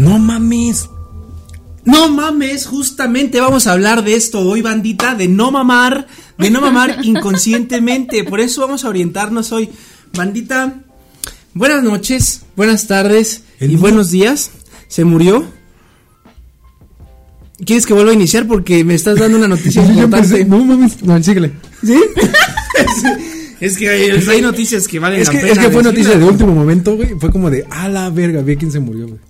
No mames. No mames, justamente vamos a hablar de esto hoy, bandita, de no mamar, de no mamar inconscientemente. Por eso vamos a orientarnos hoy. Bandita, buenas noches, buenas tardes El y buenos días. ¿Se murió? ¿Quieres que vuelva a iniciar? Porque me estás dando una noticia importante. no mames, no, síguele. ¿Sí? es que hay, hay noticias que valen Es la que, pena es que fue noticia de último momento, güey. Fue como de, a la verga, vi a quién se murió, güey.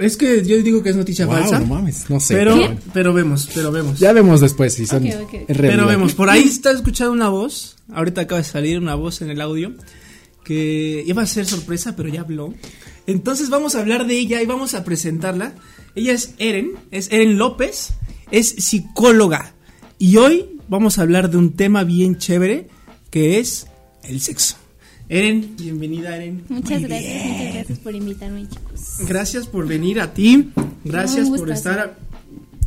Es que yo digo que es noticia Wow, falsa. no mames, no sé. pero, pero vemos, pero vemos. Ya vemos después si son Pero vemos, por ahí está escuchando una voz. Ahorita acaba de salir una voz en el audio. Que iba a ser sorpresa, pero ya habló. Entonces vamos a hablar de ella y vamos a presentarla. Ella es Eren, es Eren López, es psicóloga. Y hoy vamos a hablar de un tema bien chévere que es el sexo. Eren, bienvenida Eren. Muchas Muy gracias, bien. muchas gracias por invitarme, chicos. Gracias por venir a ti. Gracias por estar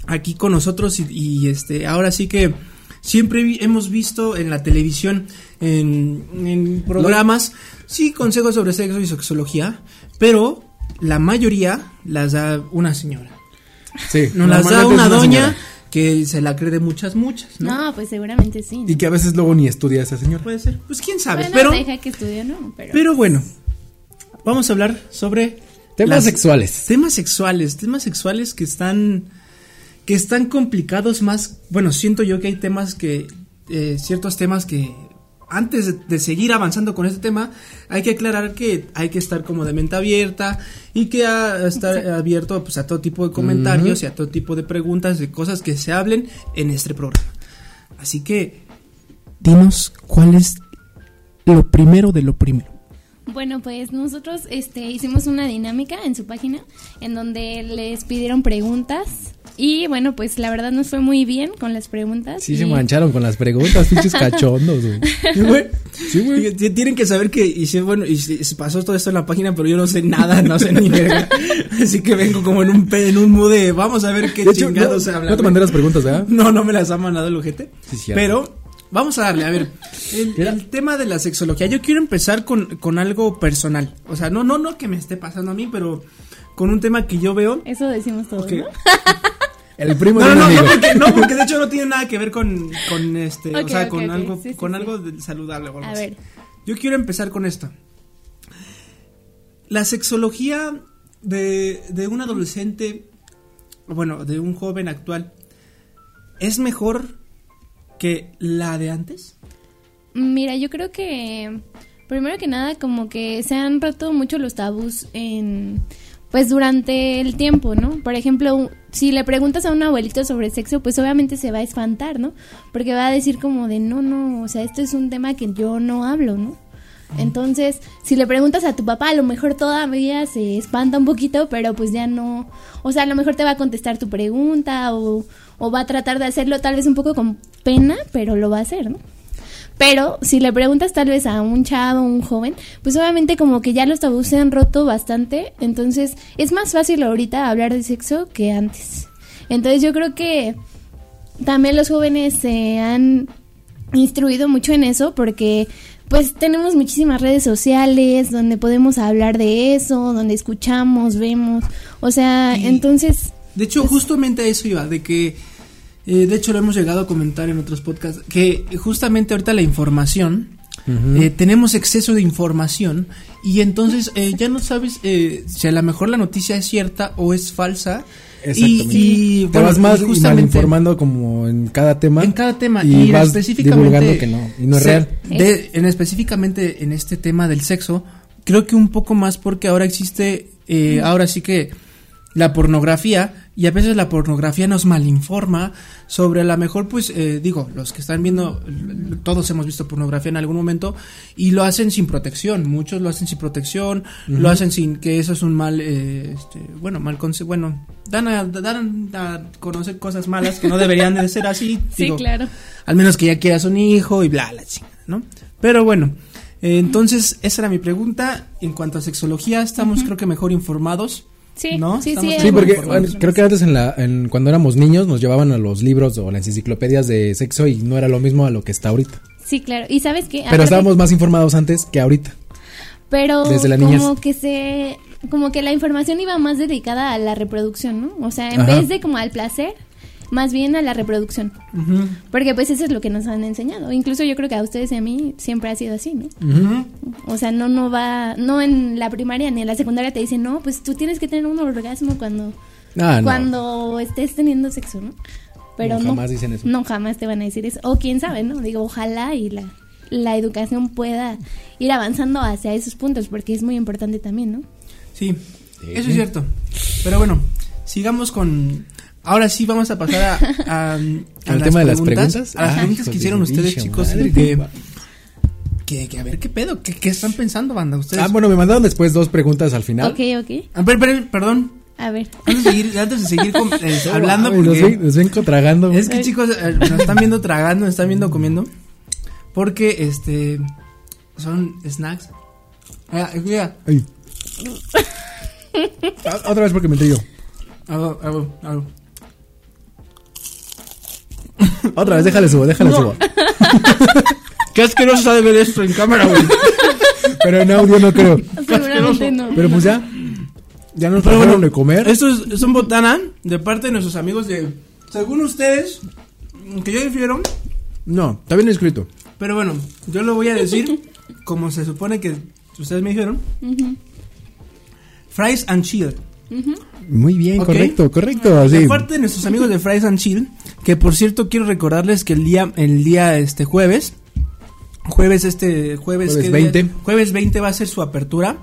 aquí con nosotros y, y, este ahora sí que siempre vi- hemos visto en la televisión en, en programas sí consejos sobre sexo y sexología, pero la mayoría las da una señora. Sí, Nos las da una doña señora. Que se la cree de muchas muchas, ¿no? No, pues seguramente sí. ¿no? Y que a veces luego ni estudia esa señora. Puede ser. Pues quién sabe, Bueno, pero deja que estudie, ¿no? Pero, pero bueno. Vamos a hablar sobre Temas las- sexuales. Temas sexuales, temas sexuales que están que están complicados más, bueno, siento yo que hay temas que eh, ciertos temas que antes de, de seguir avanzando con este tema, hay que aclarar que hay que estar como de mente abierta y que a- estar abierto pues, a todo tipo de comentarios y a todo tipo de preguntas, de cosas que se hablen en este programa. Así que, dinos cuál es lo primero de lo primero. Bueno, pues nosotros este, hicimos una dinámica en su página en donde les pidieron preguntas y bueno, pues la verdad nos fue muy bien con las preguntas. Sí y- se mancharon con las preguntas, pinches cachondos, güey. Sí, güey. Sí, güey. Tienen que saber que hice, bueno, y pasó todo esto en la página, pero yo no sé nada, no sé ni verga. Así que vengo como en un en un mood de vamos a ver qué De hecho, no, chingados se habla. no te mandé las preguntas, ¿verdad? No, no me las ha mandado el ojete. Sí, pero vamos a darle, a ver, el, el tema de la sexología. Yo quiero empezar con, con algo personal. O sea, no, no, no que me esté pasando a mí, pero con un tema que yo veo. Eso decimos todos. ¿no? El primo No, de no, un no, amigo. no, porque, no, porque de hecho no tiene nada que ver con, con este, o sea, con algo, Sí, con sí. algo saludable o algo A así. ver. Yo quiero empezar con esto. La sexología de, de un adolescente, bueno, de un joven actual, ¿es mejor que la de antes? Mira, yo creo que primero que nada como que se han roto mucho los tabús en pues durante el tiempo, ¿no? Por ejemplo, si le preguntas a un abuelito sobre sexo, pues obviamente se va a espantar, ¿no? Porque va a decir como de, "No, no, o sea, esto es un tema que yo no hablo, ¿no?" Entonces, si le preguntas a tu papá, a lo mejor todavía se espanta un poquito, pero pues ya no, o sea, a lo mejor te va a contestar tu pregunta o, o va a tratar de hacerlo tal vez un poco con pena, pero lo va a hacer, ¿no? Pero si le preguntas tal vez a un chavo, un joven, pues obviamente como que ya los tabús se han roto bastante, entonces es más fácil ahorita hablar de sexo que antes. Entonces yo creo que también los jóvenes se han instruido mucho en eso porque pues tenemos muchísimas redes sociales donde podemos hablar de eso, donde escuchamos, vemos, o sea, Y- entonces De hecho, justamente a eso iba, de que, eh, de hecho lo hemos llegado a comentar en otros podcasts, que justamente ahorita la información, eh, tenemos exceso de información y entonces eh, ya no sabes eh, si a lo mejor la noticia es cierta o es falsa. Y, Exactamente. y, Te bueno, vas más justamente informando como en cada tema. en cada tema y, y, vas específicamente divulgando que no, y no es se- real. de- en específicamente en este tema del sexo creo que un poco más porque ahora existe eh, ahora sí que la pornografía y a veces la pornografía nos malinforma sobre a lo mejor pues eh, digo los que están viendo todos hemos visto pornografía en algún momento y lo hacen sin protección muchos lo hacen sin protección lo hacen sin que eso es un mal eh, este, bueno mal conse bueno dan a, dan a conocer cosas malas que no deberían de ser así sí, digo, claro. al menos que ya quieras un hijo y bla, la chingada, ¿no? Pero bueno, eh, entonces esa era mi pregunta. En cuanto a sexología, estamos creo que mejor informados. Sí, ¿No? sí, sí. Sí, porque bueno, creo que antes en la, en, cuando éramos niños nos llevaban a los libros o las enciclopedias de sexo y no era lo mismo a lo que está ahorita. Sí, claro. Y sabes qué, Pero estábamos más informados antes que ahorita. pero desde la niñez. como que se como que la información iba más dedicada a la reproducción, ¿no? O sea, en Ajá. vez de como al placer, más bien a la reproducción. Porque pues eso es lo que nos han enseñado. Incluso yo creo que a ustedes y a mí siempre ha sido así, ¿no? O sea, no no va, no en la primaria ni en la secundaria te dicen, no, pues tú tienes que tener un orgasmo cuando, Ah, no. cuando estés teniendo sexo, ¿no? Pero No, no, jamás dicen eso. No, jamás te van a decir eso. O quién sabe, ¿no? Digo, ojalá y la, la educación pueda ir avanzando hacia esos puntos, porque es muy importante también, ¿no? Sí, eso es cierto. Pero bueno, sigamos con. Ahora sí vamos a pasar a, a- a ¿Al las tema de las preguntas? A las Ah, preguntas que hicieron ustedes, chicos. madre, Que, que, que a ver qué pedo, qué, qué están pensando, banda. Ustedes. Ah, bueno, me mandaron después dos preguntas al final. Ok, ok. A ver, pero, perdón. A ver. Antes de seguir, antes de seguir com- eh, hablando, porque ven- vengo tragando. es que chicos, eh, nos están viendo tragando, nos están viendo comiendo. Porque este. Son snacks. Ah, mira, Ay. Ah, Otra vez porque me entré yo. hago, hago, hago. Otra vez, déjale subo, déjale No. subo. Qué asqueroso ha de ver esto en cámara, güey. Pero en audio no creo. Seguramente no. Pero pues ya. Ya nos Pero trajeron bueno, de comer. Esto es, son botana de parte de nuestros amigos de. Según ustedes, que yo difiero, No, está bien escrito. pero bueno, yo lo voy a decir como se supone que ustedes me dijeron. Ujú, Fries and Chill. Muy bien, correcto, correcto. Así. De parte de nuestros amigos de Fries and Chill, que por cierto quiero recordarles que el día, el día este jueves, jueves este, jueves, Jueves ¿qué 20. día? Jueves 20 va a ser su apertura.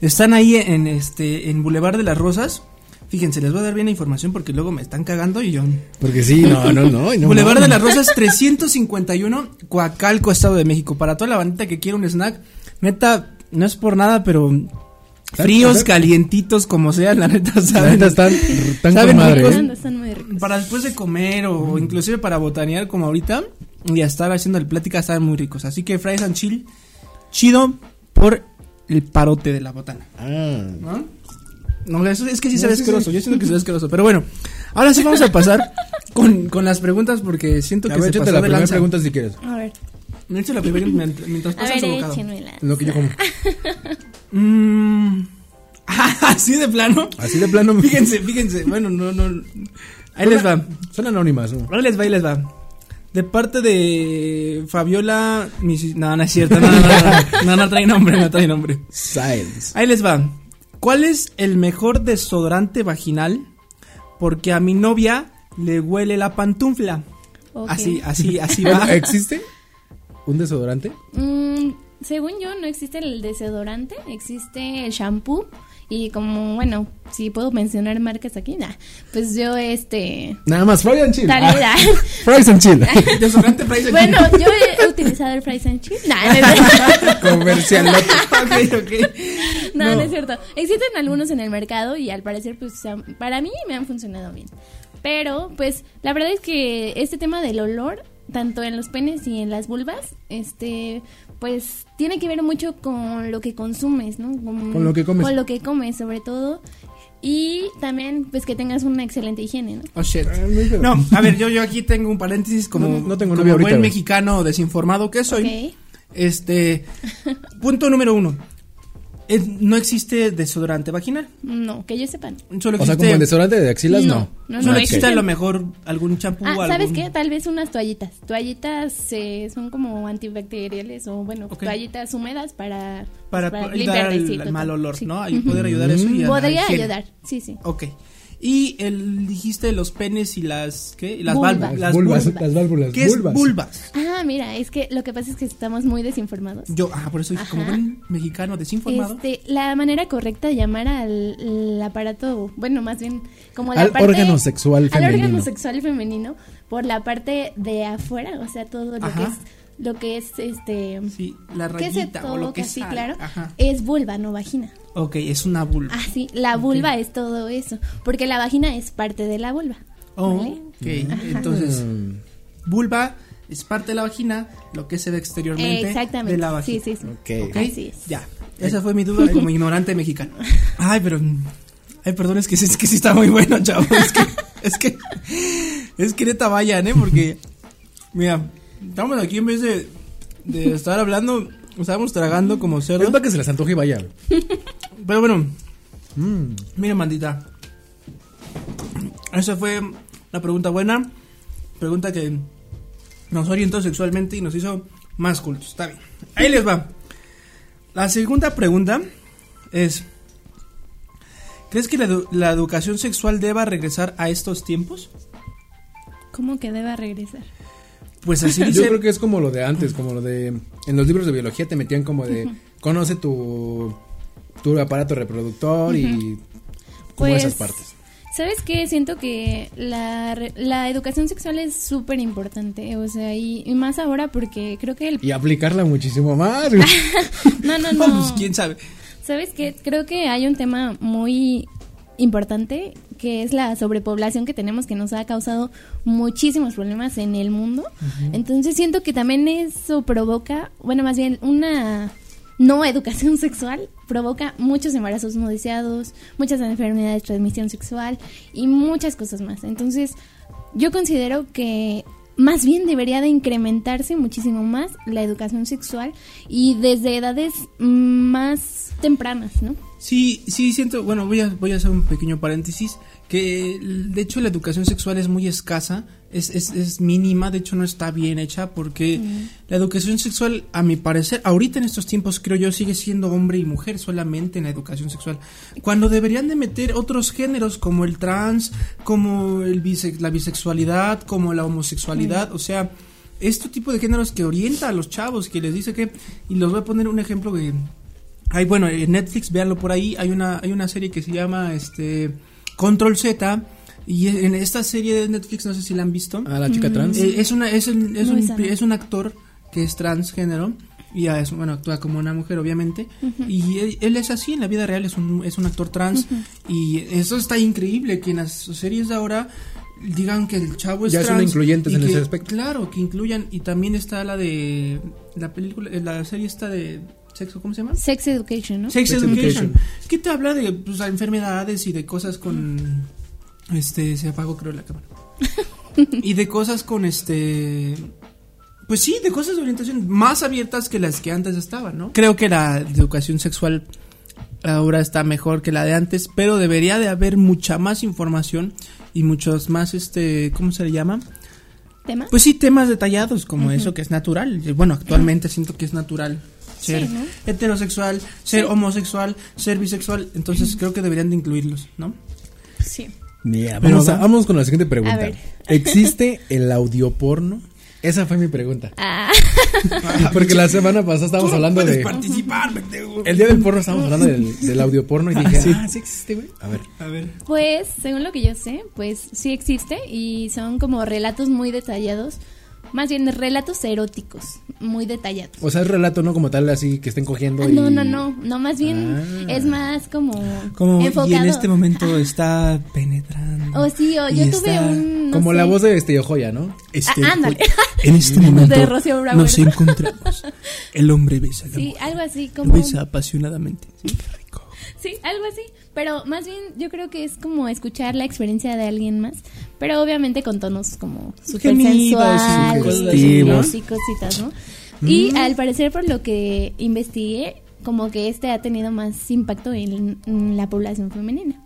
Están ahí en este, en Boulevard de las Rosas. Fíjense, les voy a dar bien la información porque luego me están cagando y yo. Porque sí, no, no, no. no Boulevard de las Rosas 351, Coacalco, Estado de México. Para toda la bandita que quiere un snack, neta, no es por nada, pero fríos, ¿Sabes? calientitos, como sea, la neta, La saben. neta están, están ¿Saben con madre. ricos? ¿eh? Están- muy ricos. Para después de comer o inclusive para botanear como ahorita y a estar haciendo el plática están muy ricos. Así que Fries and Chill, chido por el parote de la botana. Ah. ¿No? No, eso es que sí se No, ve sí, asqueroso. sí. Yo siento que se ve asqueroso. Pero bueno, ahora sí vamos a pasar con, con las preguntas porque siento A que ver, se pasó la de primera lanza. pregunta si quieres. A ver, Me echo la primera mientras, mientras a pasan ver, su bocado. Lo que yo como. Mm, así de plano. Así de plano. Fíjense, fíjense. Bueno, no, no. Ahí les va. Son anónimas. ¿no? Ahí les va, ahí les va. De parte de Fabiola. mis- No, no es cierto. No, no, no, no, no, no trae nombre, no trae nombre. Science. Ahí les va. ¿Cuál es el mejor desodorante vaginal? Porque a mi novia le huele la pantufla. Así, así, así va. ¿Existe un desodorante? Mm, según yo, no existe el desodorante, existe el shampoo. Y como, bueno, si puedo mencionar marcas aquí, nah, pues yo, este. Nada más, Fries and Chill. Tal Ah, vez. Fries and Chill. Desodorante Price and bueno, yo he utilizado el Fries and Chill. Nah, no, es cierto. Comercial. ok, ok. no, no No. es cierto. Existen algunos en el mercado y al parecer, pues, han- para mí me han funcionado bien. Pero, pues, la verdad es que este tema del olor, tanto en los penes y en las vulvas, este, pues, tiene que ver mucho con lo que consumes, ¿no? Con lo que comes. Con lo que comes, sobre todo. Y también, pues, que tengas una excelente higiene, ¿no? Oh shit. Ah. No, a ver, yo, yo aquí tengo un paréntesis como, No, no tengo como novia ahorita, buen güey. mexicano desinformado que soy. Ok. Este, punto número uno. No existe desodorante vaginal. No, que yo sepa. no. Solo O sea, existe, como el desodorante de axilas, no. No, no, solo no existe existe. a lo mejor algún champú Ah, o ¿sabes algún- qué? Tal vez unas toallitas. Toallitas eh, son como antibacteriales o, bueno, toallitas húmedas para, para, para al total. mal olor, Sí. ¿no? Ahí poder ayudar eso y a Podría ayudar, sí, sí. Ok. Y el, dijiste los penes y las, ¿qué? Y las válvulas. Las vulvas, vulvas. las válvulas. ¿Qué es vulvas. Ah, mira, es que lo que pasa es que estamos muy desinformados. Yo, ah, por eso dije, como buen mexicano desinformado. Este, la manera correcta de llamar al, al aparato, bueno, más bien como la Al parte- órgano sexual al femenino. órgano sexual femenino por la parte de afuera, o sea, todo lo Ajá. que es lo que es este Sí, la que se rayita o lo que toca, sí, claro, Ajá. es vulva, no vagina. Ok, es una vulva. Ah, sí, la vulva es todo eso, porque la vagina es parte de la vulva. Oh, ¿vale? ok. Entonces, vulva es parte de la vagina, lo que se ve exteriormente Exactamente. de la vagina. Sí, sí, sí. Ok. ¿Ok? Así es. Ya. Esa fue mi duda como ignorante mexicano. Ay, pero. Ay, perdón, es que, sí- es que sí está muy bueno, chavo. Es que. Es que. Es que neta vayan, ¿eh? Porque. Mira, estamos aquí en vez de. De estar hablando. Estábamos tragando como Es cerdo. para que se las antoje y vaya. Pero bueno. Mm. Mira, mandita. Esa fue la pregunta buena. Pregunta que nos orientó sexualmente y nos hizo más cultos. Está bien. Ahí les va. La segunda pregunta es: ¿Crees que la, edu- la educación sexual deba regresar a estos tiempos? ¿Cómo que deba regresar? Pues así Yo dice. creo que es como lo de antes, como lo de... En los libros de biología te metían como de... Conoce tu, tu aparato reproductor y... Como Pues, esas partes. ¿Sabes qué? Siento que la, la educación sexual es súper importante, o sea, y, y más ahora porque creo que el... Y aplicarla muchísimo más. no, No, no. pues quién sabe. ¿Sabes qué? Creo que hay un tema muy importante que es la sobrepoblación que tenemos que nos ha causado muchísimos problemas en el mundo. Entonces siento que también eso provoca, bueno, más bien una no educación sexual provoca muchos embarazos no deseados, muchas enfermedades de transmisión sexual y muchas cosas más. Entonces, yo considero que más bien debería de incrementarse muchísimo más la educación sexual y desde edades más tempranas, ¿no? Sí, sí, siento, bueno, voy a, voy a hacer un pequeño paréntesis, que de hecho la educación sexual es muy escasa, es, es, es mínima, de hecho no está bien hecha, porque la educación sexual, a mi parecer, ahorita en estos tiempos creo yo, sigue siendo hombre y mujer solamente en la educación sexual, cuando deberían de meter otros géneros como el trans, como el bise- la bisexualidad, como la homosexualidad, o sea, este tipo de géneros que orienta a los chavos, que les dice que, y les voy a poner un ejemplo que hay, bueno, en Netflix, véanlo por ahí, hay una, hay una serie que se llama este Control Z. Y en esta serie de Netflix, no sé si la han visto. A la chica trans. eh, es, una, es, un, es, No, un, es un actor que es transgénero. Y ya es, bueno, actúa como una mujer, obviamente. Y él, él es así, en la vida real es un, es un actor trans. Y eso está increíble, que en las series de ahora digan que el chavo es Ya son trans. incluyentes y en que- ese aspecto. Claro, que incluyan. Y también está la de. La película, la serie está de sexo, ¿cómo se llama? Sex education, ¿no? Sex, Sex Education. Education. Que te habla de pues, enfermedades y de cosas con. Este, se apagó creo la cámara. y de cosas con este. Pues sí, de cosas de orientación más abiertas que las que antes estaban, ¿no? Creo que la educación sexual ahora está mejor que la de antes, pero debería de haber mucha más información y muchos más, este, ¿cómo se le llama? ¿Tema? Pues sí, temas detallados como eso que es natural. Bueno, actualmente siento que es natural ser Sí, ¿no? heterosexual, ser Sí. homosexual, ser bisexual. Entonces creo que deberían de incluirlos, ¿no? Sí. Mira, Pero vamos, a- va- vamos con la siguiente pregunta. A ver. ¿Existe el audioporno? Esa fue mi pregunta. Ah, Porque la semana pasada estábamos Tú no hablando de... participar, pendejo. El día del porno estábamos hablando del, del audioporno y dije, ah, sí existe, güey. A ver. A ver. pues, según lo que yo sé, pues sí existe y son como relatos muy detallados, más bien relatos eróticos, muy detallados. O sea, es relato, ¿no? Como tal, así que estén cogiendo Ah, y... No, no, no, no, más bien Ah. es más como Como enfocado. y en este momento está penetrando. O sí, o y yo tuve está- un... no Como la sé. voz de este Joya, ¿no? Este, Ah, ándale. En este momento De Rocío Brauer. nos encontramos. El hombre besa la Sí, mujer. algo así Lo como... besa apasionadamente. Sí, qué rico. Sí, algo así. Pero más bien yo creo que es como escuchar la experiencia de alguien más. Pero obviamente con tonos como súper sensuales, cositas, ¿no? Y al parecer por lo que investigué, como que este ha tenido más impacto en, en la población femenina.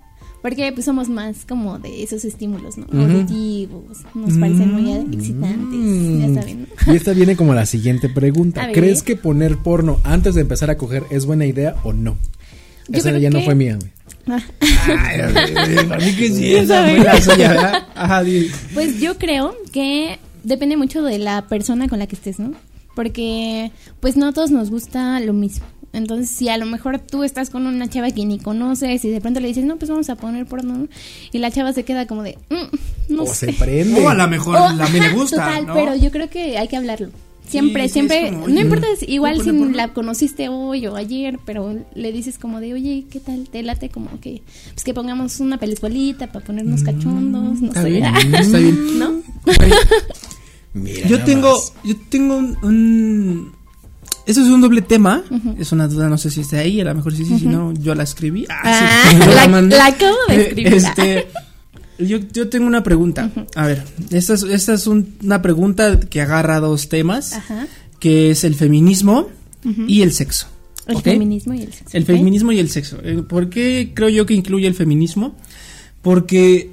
Porque pues somos más como de esos estímulos, ¿no? Auditivos, nos parecen muy excitantes, ya saben, ¿no? Y esta viene como la siguiente pregunta. ¿Crees que poner porno antes de empezar a coger es buena idea o no? Yo Esa ya no fue mía, güey. Ay, para mí que sí, esa fue la suya, ¿verdad? Ajá. Pues yo creo que depende mucho de la persona con la que estés, ¿no? Porque pues no a todos nos gusta lo mismo. Entonces, si a lo mejor tú estás con una chava que ni conoces y de pronto le dices, no, pues vamos a poner porno, ¿no? y la chava se queda como de, "Mm, no o sé. se prende. O a lo mejor O, a mí le gusta, Total, ¿no? pero yo creo que hay que hablarlo. Siempre, Sí, siempre, como, no importa, si- igual ¿puedo si la conociste hoy o ayer, pero le dices como de, oye, ¿qué tal? Te late como que, pues que pongamos una peliculita para ponernos cachondos, no Está sé. bien, está bien. ¿No? Mira Yo tengo, más. yo tengo un, un- Eso es un doble tema. Es una duda, no sé si está ahí. A lo mejor sí, sí, si no, yo la escribí. Ah, sí, yo la- la acabo de Eh, escribir. Este, yo, yo tengo una pregunta. A ver, esta es, esta es un- una pregunta que agarra dos temas, Ajá. que es el feminismo y el sexo. El feminismo y el sexo. El feminismo y el sexo. Eh, ¿Por qué creo yo que incluye el feminismo? Porque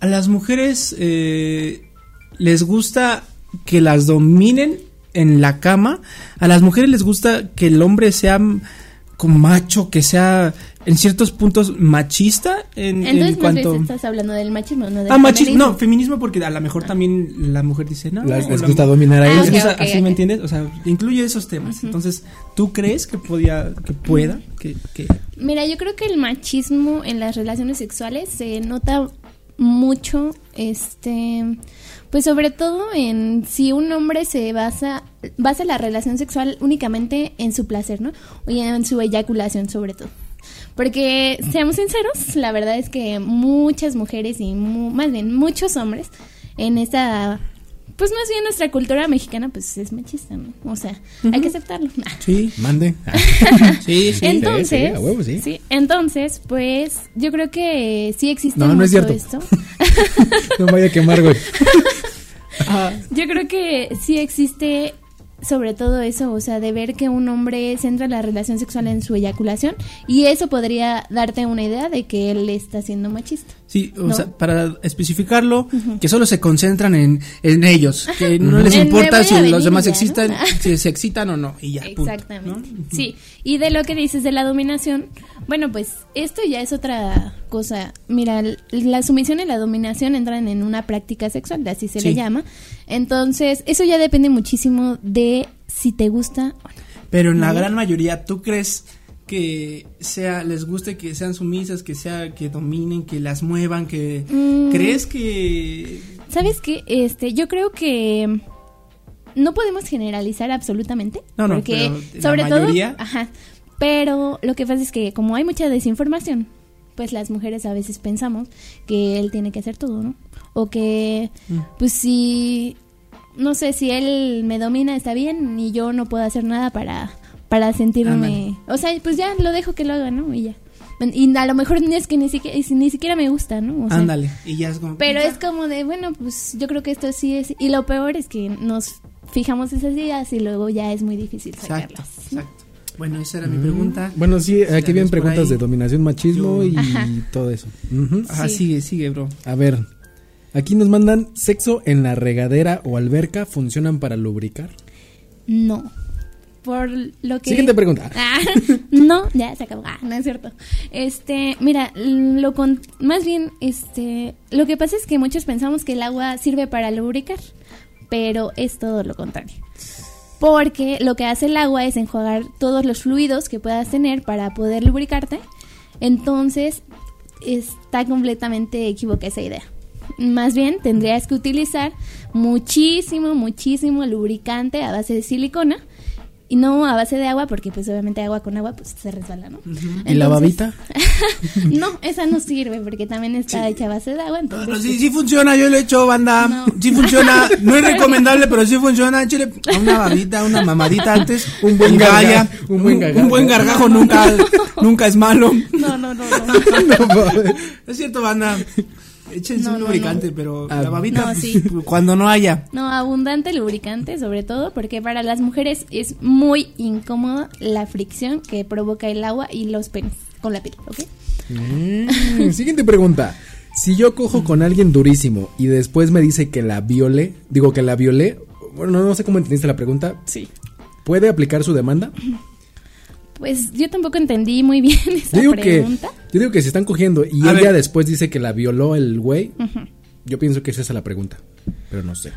a las mujeres eh, les gusta que las dominen en la cama. A las mujeres les gusta que el hombre sea macho, que sea en ciertos puntos machista en, Entonces, cuanto... estás hablando del machismo, no del Ah, machismo, feminismo. no, feminismo porque a lo mejor también la mujer dice, no, les gusta dominar a Ah, ellos. así me entiendes, o sea, incluye esos temas. Entonces, ¿tú crees que podía, que pueda, que, que Mira, yo creo que el machismo en las relaciones sexuales se nota mucho, este, pues sobre todo en si un hombre se basa, basa la relación sexual únicamente en su placer, ¿no? Y en su eyaculación sobre todo. Porque, seamos sinceros, la verdad es que muchas mujeres y mu- más bien muchos hombres en esta, pues más bien nuestra cultura mexicana, pues es machista, ¿no? O sea, hay que aceptarlo. sí, Mande. sí, sí. Entonces, sí, a huevo, sí. entonces, pues yo creo que sí existe No, no es cierto. esto. No vaya a quemar, güey. Ah, Yo creo que sí existe sobre todo eso, o sea, de ver que un hombre centra la relación sexual en su eyaculación y eso podría darte una idea de que él está siendo machista. Sí, o ¿No? sea, para especificarlo, que solo se concentran en, en ellos, que no les importa si los demás ya, si se excitan o no, y ya, punto, Exactamente. ¿no? Sí. Y de lo que dices de la dominación, bueno, pues esto ya es otra cosa. Mira, la sumisión y la dominación entran en una práctica sexual, así se Sí. le llama. Entonces, eso ya depende muchísimo de si te gusta o no. Pero en la gran mayoría, ¿tú crees que sea les guste que sean sumisas, que sea que dominen, que las muevan, que Mm. crees que ¿Sabes qué? Este, yo creo que no podemos generalizar absolutamente. No, no, porque pero la sobre mayoría- todo, ajá. Pero lo que pasa es que como hay mucha desinformación, pues las mujeres a veces pensamos que él tiene que hacer todo, ¿no? O que Mm. pues si no sé si él me domina está bien y yo no puedo hacer nada para para sentirme, o sea, pues ya lo dejo que lo haga, ¿no? Y ya. Y a lo mejor ni es que ni siquiera, ni siquiera me gusta, ¿no? O sea, ándale, y ya es como pero es como de, bueno, pues yo creo que esto sí es. Y lo peor es que nos fijamos esas ideas y luego ya es muy difícil Exacto, sacarlas. exacto. Bueno, esa era mi pregunta. Mm. Bueno, sí, Si aquí vienen preguntas de dominación, machismo Yo- y Ajá. todo eso. Ujú. Ajá, Sí. sigue, sigue, bro. A ver, aquí nos mandan sexo en la regadera o alberca funcionan para lubricar. No. Por lo que. Siguiente pregunta. Ah, no, ya se acabó. Ah, no es cierto. Este, mira, lo con, más bien, este, lo que pasa es que muchos pensamos que el agua sirve para lubricar, pero es todo lo contrario. Porque lo que hace el agua es enjuagar todos los fluidos que puedas tener para poder lubricarte. Entonces, está completamente equivocada esa idea. Más bien, tendrías que utilizar muchísimo, muchísimo lubricante a base de silicona y no a base de agua, porque pues obviamente agua con agua pues se resbala, ¿no? ¿Y la Entonces- babita? no, esa no sirve porque también está hecha a base de agua, entonces No, sí, pues, sí funciona, yo lo he hecho, banda. No. Sí funciona. No es recomendable, pero sí funciona. Échale una babita, una mamadita antes. Un buen vaya. un buen gargajo. Un buen gargajo nunca, nunca es malo. no, no, no, no. Es cierto, banda. Échense No, un lubricante, no. pero Ah, la babita, no, pues, sí. cuando no haya. No, abundante lubricante sobre todo porque para las mujeres es muy incómoda la fricción que provoca el agua y los penes con la piel, ¿ok? Mm, Siguiente pregunta. Si yo cojo con alguien durísimo y después me dice que la violé, digo que la violé, bueno, no sé cómo entendiste la pregunta, Sí. ¿puede aplicar su demanda? Pues yo tampoco entendí muy bien esa Yo digo que, pregunta. yo digo que si están cogiendo y A ella ver. después dice que la violó el güey, yo pienso que esa es la pregunta, pero no sé.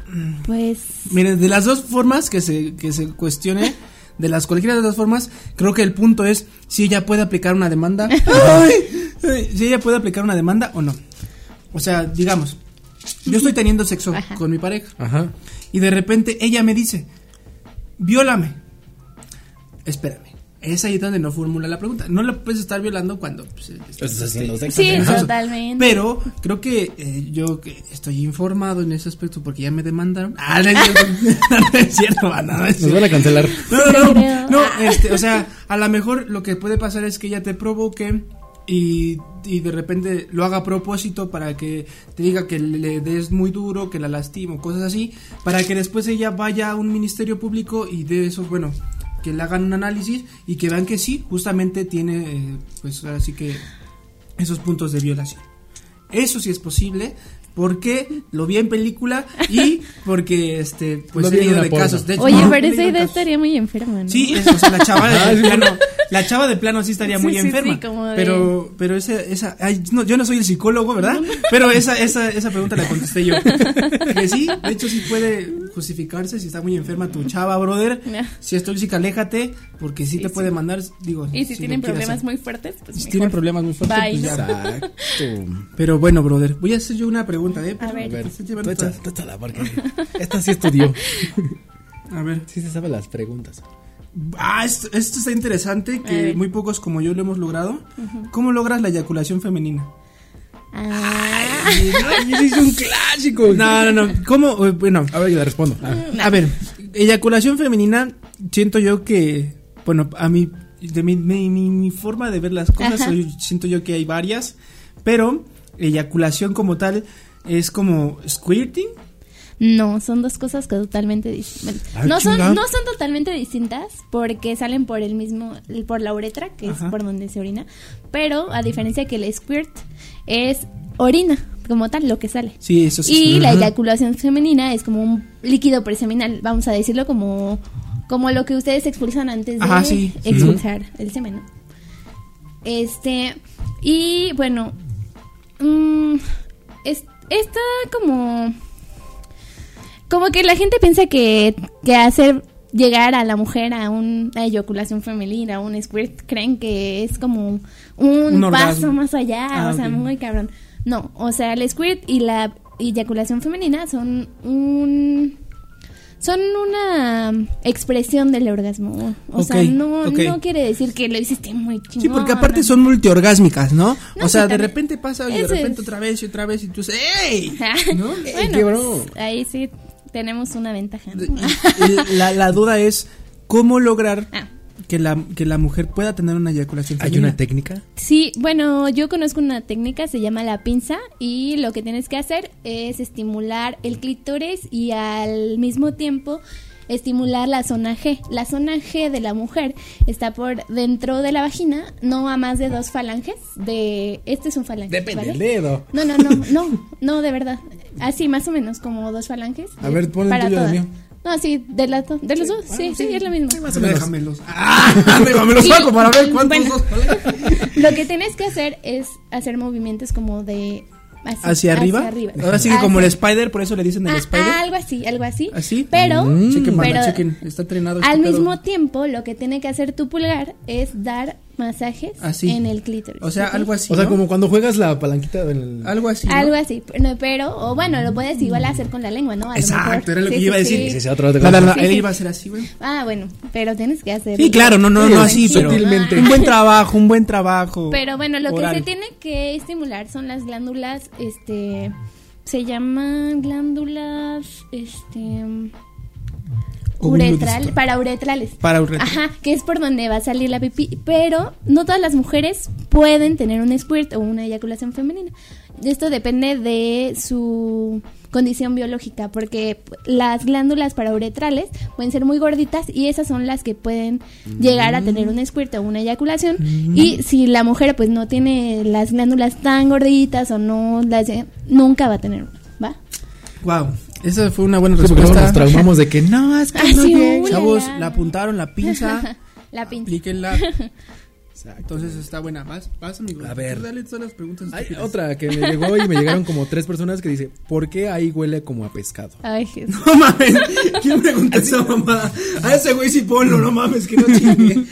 Pues Miren, de las dos formas que se, que se cuestione, de las cualquiera de las dos formas, creo que el punto es si ella puede aplicar una demanda. Ay, ay, si ella puede aplicar una demanda o no. O sea, digamos, yo estoy teniendo sexo Ajá. con mi pareja Ajá. y de repente ella me dice, viólame. Espérame. Es ahí donde no formula la pregunta. No la puedes estar violando cuando pues, Estás haciendo sexo. sí, totalmente. Pero creo que eh, yo que estoy informado en ese aspecto porque ya me demandaron. Ah, no es cierto, no es cierto, banda, no es Nos van a cancelar. No, no, no, no, este, o sea, a lo mejor lo que puede pasar es que ella te provoque y, y de repente lo haga a propósito para que te diga que le des muy duro, que la lastimo, cosas así, para que después ella vaya a un ministerio público y de eso, bueno, que le hagan un análisis y que vean que sí, justamente tiene, eh, pues ahora sí que esos puntos de violación. Eso sí es posible. Porque lo vi en película y porque este pues Lo he leído de porno. casos. De hecho, Oye, no, pero esa idea casos. estaría muy enferma, ¿no? Sí, es, o sea, la chava de plano, la chava de plano sí estaría Sí, muy sí, sí, enferma. como de- Pero, pero esa, esa, ay, no, yo no soy el psicólogo, ¿verdad? Pero esa, esa, esa pregunta la contesté yo. Que sí, de hecho sí puede justificarse si está muy enferma tu chava, brother. Si es tóxica, aléjate, porque sí, te sí. puede mandar, digo. Y si tienen problemas hacer. muy fuertes, pues Si mejor. tienen problemas muy fuertes, Bye, pues ¿no? ya. Exacto. Pero bueno, brother, voy a hacer yo una pregunta, ¿eh? A ver. A ver, tú todas. tú échala, porque esta sí estudió. A ver. Sí se sabe las preguntas. Ah, esto, esto está interesante, A que ver. muy pocos como yo lo hemos logrado. ¿Cómo logras la eyaculación femenina? Ah, Ay, ese es un clásico. No, no, no. ¿Cómo? Eh, Bueno, A ver, yo le respondo. Ah. a ver, eyaculación femenina, siento yo que, bueno, a mí, de mi, mi, mi- mi forma de ver las cosas, soy- siento yo que hay varias, pero eyaculación como tal es como squirting. no, son dos cosas que totalmente distintas. Ah, No son, no son totalmente distintas porque salen por el mismo, por la uretra, que Ajá. es por donde se orina. Pero a diferencia que el squirt es orina, como tal, lo que sale. Sí, eso sí. Y la eyaculación femenina es como un líquido preseminal, vamos a decirlo como, como lo que ustedes expulsan antes de Ajá, sí. expulsar el semen. ¿no? Este, y bueno, mm, es- está como, como que la gente piensa que, que hacer llegar a la mujer a una eyaculación femenina, a un squirt, creen que es como un, Un paso más allá, Ah, o sea, muy cabrón. No, o sea, el squirt y la eyaculación femenina son un son una expresión del orgasmo. O sea, no, no quiere decir que lo hiciste muy chingón. Sí, porque aparte son multiorgásmicas, ¿no? No, o sea, sí, de repente pasa y de repente es. otra vez y otra vez y tú dices, ¡ey! ¿No? bueno, pues, ahí sí tenemos una ventaja. la, la duda es cómo lograr Ah. Que la, que la mujer pueda tener una eyaculación ¿Hay femenina. una técnica? Sí, bueno, yo conozco una técnica, se llama la pinza, y lo que tienes que hacer es estimular el clítoris y al mismo tiempo estimular la zona G. La zona G de la mujer está por dentro de la vagina, no a más de dos falanges. De este es un falange. Depende ¿vale? del dedo. No, no, no, no, no, de verdad. Así, más o menos, como dos falanges. A ver, pon el tuyo. No, sí, de, la de los dos, sí, sí, es lo mismo. Más o menos. Déjamelos. ¡Ah! Déjamelos saco para ver cuántos Bueno. dos. Lo que tienes que hacer es hacer movimientos como de... así, ¿Hacia arriba? Ahora sí que como el Hacia- Spider, por eso le dicen el Ah, Spider. ah, algo así, algo así. ¿Así? Pero, Mm. Chequen, pero chequen. Está entrenado este al pedo. mismo tiempo, lo que tiene que hacer tu pulgar es dar masajes Así. en el clítoris. O sea, algo así. O sea, ¿no? como cuando juegas la palanquita del... Algo así. ¿no? Algo así, pero, pero- o bueno, lo puedes igual hacer con la lengua, ¿no? A lo Exacto, mejor. era lo que Sí, yo iba a sí, decir. sí. Ese es otro Sí, él sí. iba a ser así, güey. Ah, bueno, pero tienes que hacer. Sí, claro, no, no, Sí, no así, pero sutilmente. un buen trabajo, un buen trabajo. Pero bueno, lo oral. que se tiene que estimular son las glándulas, este, se llaman glándulas, este, uretral, parauretrales. Parauretral. Ajá, que es por donde va a salir la pipí. Pero no todas las mujeres pueden tener un squirt o una eyaculación femenina. Esto depende de su condición biológica, porque las glándulas parauretrales pueden ser muy gorditas y esas son las que pueden llegar a tener un squirt o una eyaculación. Y si la mujer pues no tiene las glándulas tan gorditas o no las nunca va a tener una, ¿va? Wow, esa fue una buena Sí, luego nos respuesta. traumamos de que no, es que Ah, no sí, bien. Chavos, la, la. la apuntaron, la pinza. La pinza. Aplíquenla. Entonces está buena. Vas, vas, amigo. A ver. Dale todas las preguntas. Hay otra que me llegó y me llegaron como tres personas que dice, ¿por qué ahí huele como a pescado? Ay, Jesús. No mames, ¿quién pregunta esa mamada? A ese güey sí ponlo, no mames, que no chingue.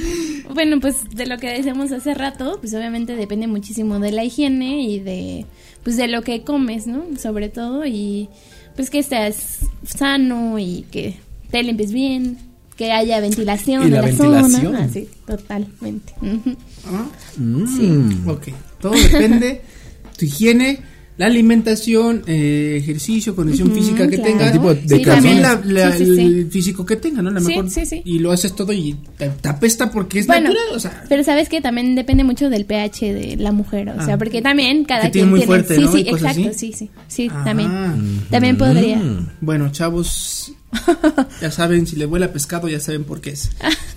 Bueno, pues de lo que decíamos hace rato, pues obviamente depende muchísimo de la higiene y de pues de lo que comes, ¿no? Sobre todo y pues que estés sano y que te limpies bien, que haya ventilación Y en la la, ventilación. zona. Así, totalmente. Ujú. ¿Ah? Mm. Ok, todo depende. Tu higiene, la alimentación, eh, ejercicio, condición física que claro. tengas. El tipo de también la, la- Sí, sí, sí. el físico que tenga, ¿no? A lo Sí, mejor. sí, sí. Y lo haces todo y te, te apesta porque es Bueno, natural, o sea. pero sabes que también depende mucho del pH de la mujer, o Ah. sea, porque también cada Que quien tiene muy tiene fuerte, sí, ¿no? sí, exacto, así. sí, sí, sí, Ah. también, también podría. Bueno, chavos, ya saben, si le huele a pescado, ya saben por qué es.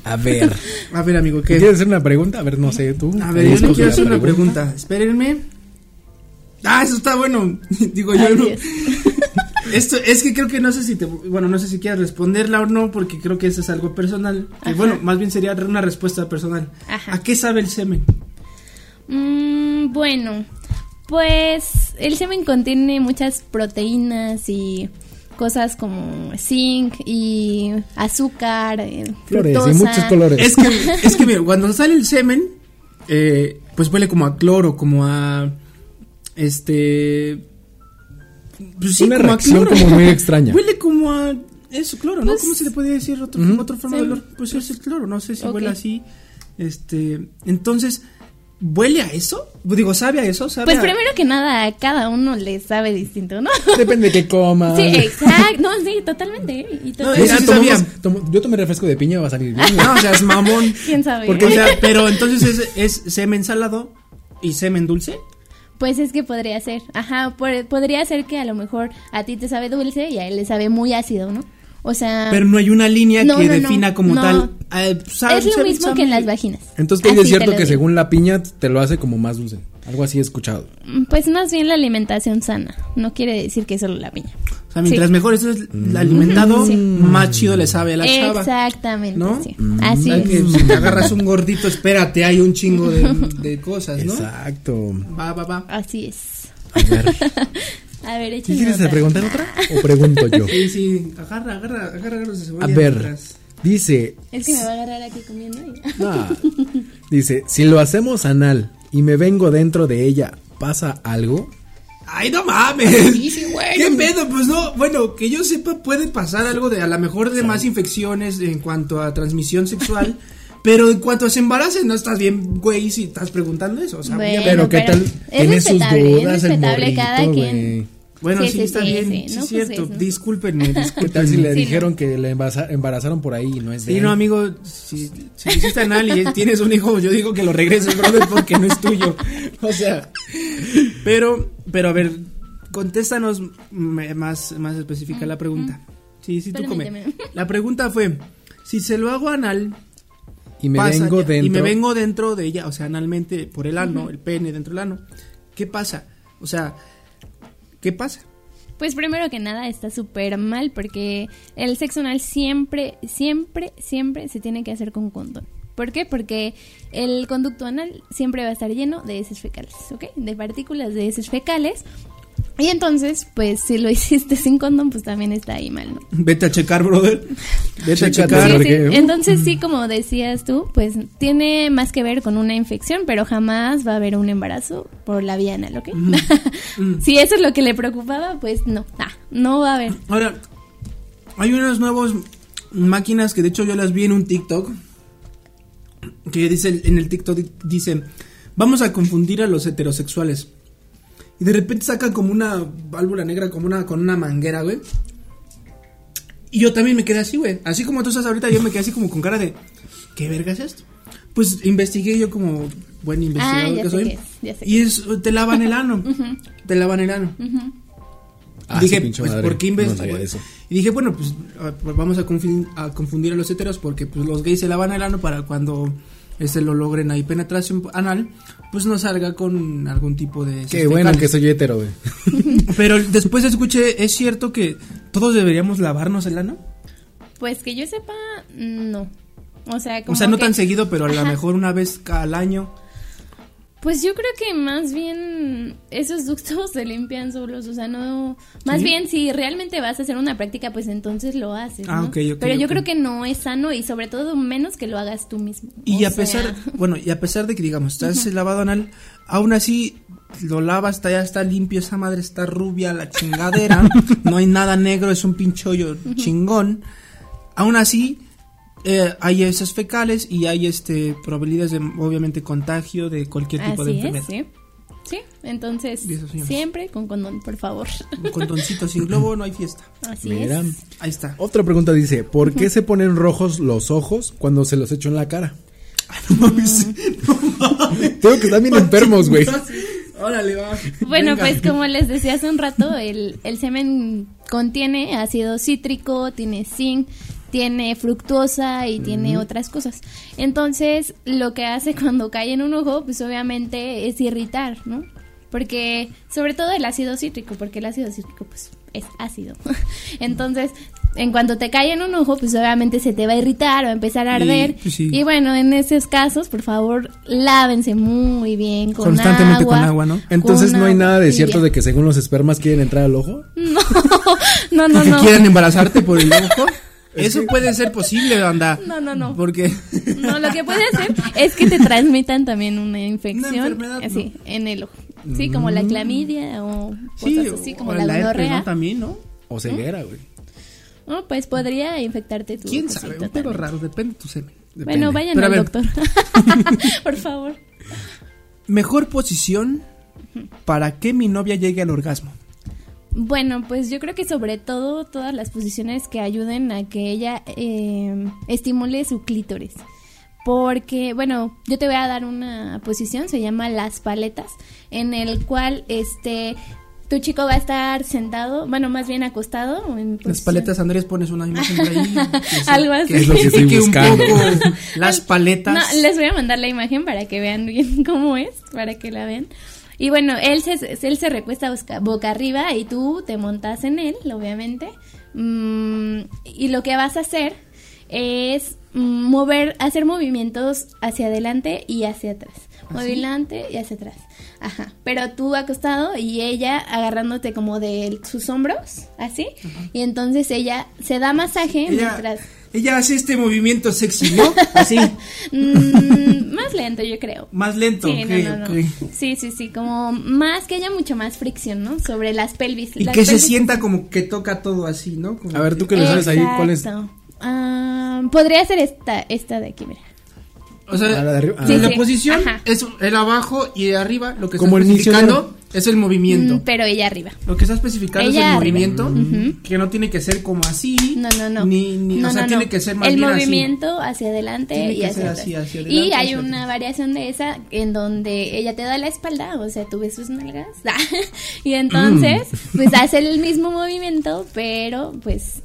A ver. A ver, amigo, ¿qué? ¿Quieres hacer una pregunta? A ver, no sé, tú. A ver, yo le quiero la hacer una pregunta. Espérenme. Ah, eso está bueno. Digo yo. No. Esto es que creo que no sé si te, bueno, no sé si quieres responderla o no, porque creo que eso es algo personal. Ajá. bueno, más bien sería una respuesta personal. Ajá. ¿A qué sabe el semen? Mm, bueno, pues el semen contiene muchas proteínas y cosas como zinc y azúcar, eh, Flores y fructosa. muchos colores. Es que, es que mira, cuando sale el semen, eh, pues huele como a cloro, como a, este, pues sí, Una como a reacción cloro. como muy extraña. Huele como a eso, cloro, ¿no? Pues- ¿Cómo se le podría decir otro, Ujú. otra forma Sí. de olor? Pues es el cloro, no sé si huele así, este, entonces, ¿huele a eso? Digo, ¿sabe a eso? ¿Sabe Pues a- primero que nada, a cada uno le sabe distinto, ¿no? Depende de qué comas. Sí, exacto. No, sí, totalmente. Y No, todo- ya Yo, si sí tomamos- sabía. tomo- yo tomé refresco de piña, va a salir bien. No, o sea, es mamón. ¿Quién sabe? Porque, o sea, pero entonces es, es semen salado y semen dulce. Pues es que podría ser. Ajá, por- podría ser que a lo mejor a ti te sabe dulce y a él le sabe muy ácido, ¿no? O sea, Pero no hay una línea No, que no, no, defina como no. tal. eh, sabe- es lo sabe- mismo sabe- que en las vaginas. Entonces, es cierto que digo. según la piña te lo hace como más dulce. Algo así he escuchado. Pues más bien la alimentación sana. No quiere decir que solo la piña. Sea, mientras Sí. mejor estés alimentado, Sí. más chido le sabe a la chava. Exactamente, ¿no? sí. Así que es. si te agarras un gordito, espérate, hay un chingo de, de cosas, ¿no? Exacto. Va, va, va. Así es. A ver. A ver, ¿Sí échale quieres otra. preguntar otra? ¿O pregunto yo? Sí, sí, agarra, agarra, agarra, agarra cebolla. A ver. Dice. Es que me va a agarrar aquí comiendo. ah, dice, si lo hacemos anal y me vengo dentro de ella, ¿pasa algo? Ay, no mames. ¿Qué pedo? Pues no, bueno, que yo sepa puede pasar algo de a lo mejor de más infecciones en cuanto a transmisión sexual, pero en cuanto a se embaracen no estás bien, güey, si estás preguntando eso, o sea, Bueno, obviamente- Pero qué pero tal, es tiene sus respetable, es dudas el respetable cada quien. Bueno, sí, Sí, sí, está sí, bien, sí, sí, no es cierto. juzgues, ¿no? Discúlpenme, ¿Qué tal si le Sí, dijeron no. que le embaraza- embarazaron por ahí y no es de Sí, él? no, amigo, si, si hiciste anal y tienes un hijo, yo digo que lo regreses, brother, porque no es tuyo. O sea, pero, pero a ver, contéstanos más, más específica la pregunta. Sí, sí, tú come. Permíteme. La pregunta fue, si se lo hago anal, Y me pasa vengo ya- dentro. y me vengo dentro de ella, o sea, analmente por el ano, el pene dentro del ano, ¿qué pasa? O sea, ¿qué pasa? Pues primero que nada está súper mal porque el sexo anal siempre, siempre, siempre se tiene que hacer con condón. ¿Por qué? Porque el conducto anal siempre va a estar lleno de heces fecales, ¿ok? De partículas de heces fecales. Y entonces, pues si lo hiciste sin condón, pues también está ahí mal, ¿no? Vete a checar, brother. Vete a checar. Entonces sí, como decías tú, pues tiene más que ver con una infección, pero jamás va a haber un embarazo por la vía anal, ¿ok? si eso es lo que le preocupaba, pues no, ah, no va a haber. Ahora, hay unas nuevas máquinas que de hecho yo las vi en un TikTok. Que dice, en el TikTok di- dice, vamos a confundir a los heterosexuales. Y de repente sacan como una válvula negra, como una, con una manguera, güey. Y yo también me quedé así, güey. Así como tú estás ahorita, yo me quedé así como con cara de, ¿qué verga es esto? Pues investigué yo como buen investigador Ah, ya que sé soy. qué es, ya sé y es, te lavan el ano. Te lavan el ano. Ah, dije, sí, pinche pues, madre, ¿por qué no eso. y dije, bueno, pues, ah, pues vamos a, confin- a confundir a los heteros porque pues los gays se lavan el ano para cuando este lo logren ahí penetración anal, pues no salga con algún tipo de Qué bueno que soy hetero, güey. Pero después escuché, ¿es cierto que todos deberíamos lavarnos el ano? Pues que yo sepa, no. O sea, como o sea, no que- tan seguido, pero a lo mejor una vez al año. Pues yo creo que más bien esos ductos se limpian solos, o sea, no... Más ¿Sí? bien si realmente vas a hacer una práctica, pues entonces lo haces, Ah, ¿no? ok, ok, Pero yo creo que no es sano y sobre todo menos que lo hagas tú mismo. Y O a pesar, bueno, y a pesar de que digamos, estás lavado anal, aún así lo lavas, está, ya está limpio, esa madre está rubia, la chingadera, no hay nada negro, es un pinchollo chingón. Aún así, eh, hay esas fecales y hay este probabilidades de obviamente contagio de cualquier tipo de Así es, enfermedad. sí. Sí, entonces siempre con condón, por favor. Un condoncito sin globo no hay fiesta. Así Mira. es. Ahí está. Otra pregunta dice, ¿por qué se ponen rojos los ojos cuando se los echo en la cara? No mames, no mames. Tengo que están bien enfermos, güey. Órale, va. Bueno, Venga. pues como les decía hace un rato, el, el semen contiene ácido cítrico, tiene zinc, tiene fructuosa y tiene otras cosas. Entonces, lo que hace cuando cae en un ojo, pues obviamente es irritar, ¿no? Porque, sobre todo el ácido cítrico, porque el ácido cítrico, pues, es ácido. Entonces, en cuanto te cae en un ojo, pues obviamente se te va a irritar o a empezar a arder. pues, sí. Y bueno, en esos casos, por favor, lávense muy bien con Constantemente agua. con agua, ¿no? Entonces no hay nada de cierto de que según los espermas quieren entrar al ojo. No, no, no, no. quieran embarazarte por el ojo. Eso puede ser posible, banda. No, no, no. Porque No, lo que puede hacer es que te transmitan también una infección Una así en el ojo. Sí, como la clamidia o sí, cosas así como o la herpes, gonorrea. ¿no? También, ¿no? O ceguera, güey. Oh, pues podría infectarte tu ¿Quién sabe? Un totalmente. raro, depende de tu semen. Bueno, vayan Pero al ver. doctor. Por favor. Mejor posición para que mi novia llegue al orgasmo. Bueno, pues yo creo que sobre todo todas las posiciones que ayuden a que ella eh, estimule su clítoris. Porque, bueno, yo te voy a dar una posición, se llama las paletas, en el cual este tu chico va a estar sentado, bueno, más bien acostado. en Las paletas, Andrés, pones una imagen por ahí. Algo así. Que Es lo que estoy buscando. las paletas. No, les voy a mandar la imagen para que vean bien cómo es, para que la vean. Y bueno, él se, él se recuesta boca, arriba y tú te montas en él, obviamente. Mm, y lo que vas a hacer es mover, hacer movimientos hacia adelante y hacia atrás. Adelante y hacia atrás. Ajá. Pero tú acostado y ella agarrándote como de sus hombros, así. Y entonces ella se da masaje ella, mientras... ella hace este movimiento sexy, ¿no? Así, Mm, más lento, yo creo. más lento. Sí, ok, no, no, no. ok. Sí, sí, sí, como más que haya mucho más fricción, ¿no? Sobre las pelvis. Y Las que se sienta como que toca todo así, ¿no? Como A ver, tú que le sabes ahí, ¿cuál es? Ah, podría ser esta, esta de aquí, mira. O sea, la de arriba. en Sí, la sí. posición Ajá. es el abajo y arriba lo que Como está el. Es el movimiento. Mm, pero ella arriba. Lo que está especificando es Ella el arriba. movimiento, que no tiene que ser como así. No, no, no. Ni, ni- No, o sea, no, tiene no. que ser más El bien así. movimiento hacia adelante Tiene y que hacia así, hacia y adelante, hay hacia una atrás. variación de esa en donde ella te da la espalda, o sea, tú ves sus nalgas. y entonces, Mm. pues hace el mismo movimiento, pero pues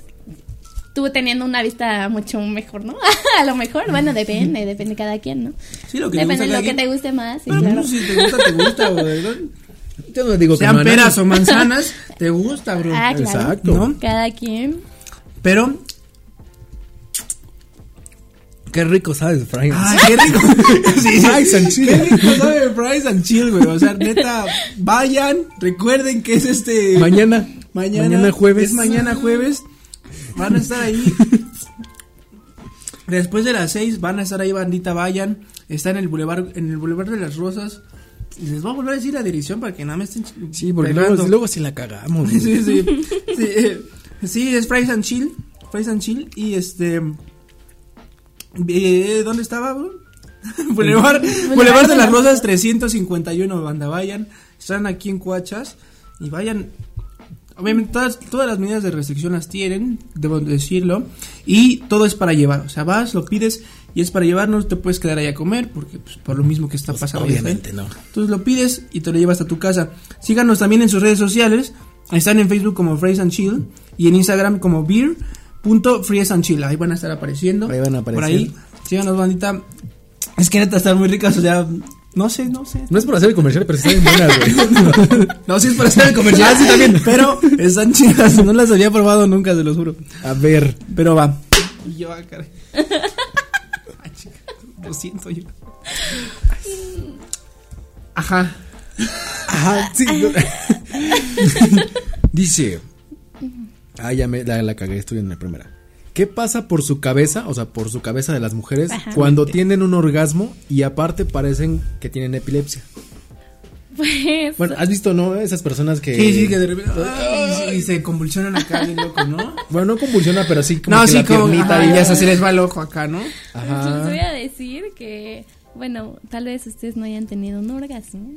tú teniendo una vista mucho mejor, ¿no? a lo mejor, bueno, depende, depende de cada quien, ¿no? Sí, lo que depende de lo que te guste más, sí, claro. pues, si te gusta, te gusta, ¿verdad? Yo no digo que Sean no, ¿no? peras o manzanas, te gusta, bro. Ah, claro. Exacto. ¿No? Cada quien. Pero, Qué rico sabes, Frank. ay, qué rico. sí. Fries and chill. Qué rico sabe Fries and Chill, güey. O sea, neta, vayan, recuerden que es este. Mañana. Mañana, Mañana jueves. Es mañana jueves. Van a estar ahí. Después de las seis van a estar ahí, bandita, vayan. Está en el bulevar, en el bulevar de las Rosas. Les voy a volver a decir la dirección para que nada me estén Sí, porque luego, luego sí la cagamos. sí, sí, sí, eh, sí, es Fries and Chill. Fries and Chill. Y este. eh, ¿Dónde estaba, bro? Boulevard, Boulevard de las Rosas 351, banda, vayan. Están aquí en Coachas. Y vayan. Obviamente todas, todas las medidas de restricción las tienen, debo decirlo. Y todo es para llevar. O sea, vas, lo pides y es para llevar. No te puedes quedar ahí a comer porque pues, por lo mismo que está pasando. ahí, Obviamente ¿eh? no. Entonces lo pides y te lo llevas a tu casa. Síganos también en sus redes sociales. Están en Facebook como Freeze and Chill y en Instagram como beer.freeze and chill. Ahí van a estar apareciendo. Ahí van a Por aparecer. ahí. Síganos, bandita. Es que neta están muy ricas, o sea, no sé, no sé. No es por hacer el comercial, pero están bien buenas, güey. No, sí es para hacer el comercial, sí también. Pero están chidas, no las había probado nunca, se los juro. A ver. Pero va. Y yo, ah, caray. Lo siento yo. Ajá. Ajá, sí. Dice. Ah, ya me la, la cagué, estoy en la primera. ¿Qué pasa por su cabeza, o sea, por su cabeza de las mujeres Ajá. cuando tienen un orgasmo y aparte parecen que tienen epilepsia? Pues. Bueno, ¿has visto, no? Esas personas que... Sí, sí, que de repente. ay, y se convulsionan acá, bien loco, ¿no? Bueno, no convulsiona, pero sí como no, que sí, la como. piernita Ajá, y ya se les va el ojo acá, ¿no? Ajá. Les voy a decir que, bueno, tal vez ustedes no hayan tenido un orgasmo,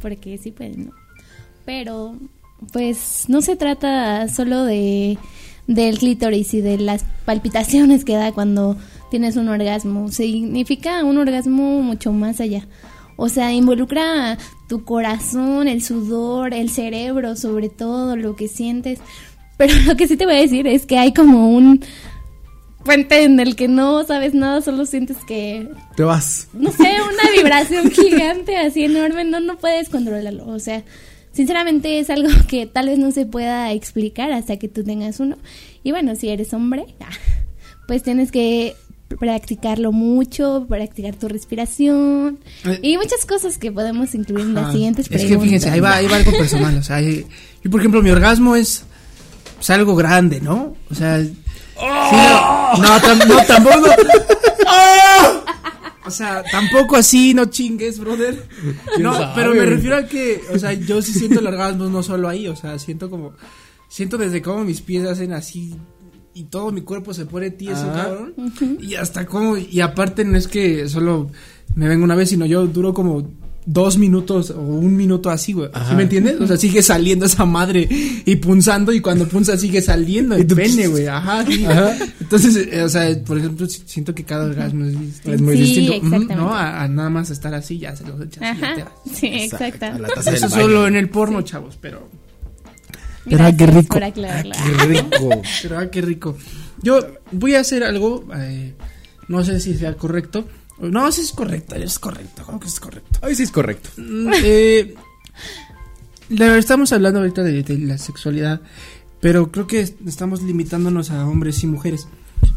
porque sí pueden, ¿no? Pero, pues, no se trata solo de del clítoris y de las palpitaciones que da cuando tienes un orgasmo. Significa un orgasmo mucho más allá. O sea, involucra tu corazón, el sudor, el cerebro, sobre todo, lo que sientes. Pero lo que sí te voy a decir es que hay como un puente en el que no sabes nada, solo sientes que, Te vas. no sé, una vibración gigante así enorme, no, no puedes controlarlo. O sea, sinceramente es algo que tal vez no se pueda explicar hasta que tú tengas uno. Y bueno, si eres hombre, ah, pues tienes que practicarlo mucho, practicar tu respiración Eh. y muchas cosas que podemos incluir en las Ajá. siguientes Es preguntas. que fíjense, ahí va, ahí va algo personal. O sea, yo, yo, por ejemplo, mi orgasmo es, es algo grande, ¿no? O sea. sí, no, no, tam- no, tampoco. ¡Oh! O sea, tampoco así, no chingues, brother. No, sabe? pero me refiero a que, o sea, yo sí siento el orgasmo no solo ahí, o sea, siento como, siento desde cómo mis pies hacen así y todo mi cuerpo se pone tieso, Ah. cabrón. Y hasta como, y aparte no es que solo me venga una vez, sino yo duro como dos minutos o un minuto así, güey. ¿Sí me entiendes? O sea, sigue saliendo esa madre y punzando y cuando punza sigue saliendo el pene, güey. Ajá, sí. Ajá. Entonces, eh, o sea, por ejemplo, si- siento que cada orgasmo es distinto. Es muy Sí, distinto, exactamente. ¿no? A, a nada más estar así, ya se los echas y ya te Ajá, vas. sí, Exacto, exacto. Eso solo en el porno, chavos, pero... Pero, Gracias ah, qué rico. por aclararlo. Qué rico. Pero ah, qué rico. Yo voy a hacer algo, eh, no sé si sea correcto. No, si es correcto, es correcto, creo que es correcto. Hoy sí es correcto. Mm, eh, estamos hablando ahorita de, de la sexualidad, pero creo que est- estamos limitándonos a hombres y mujeres.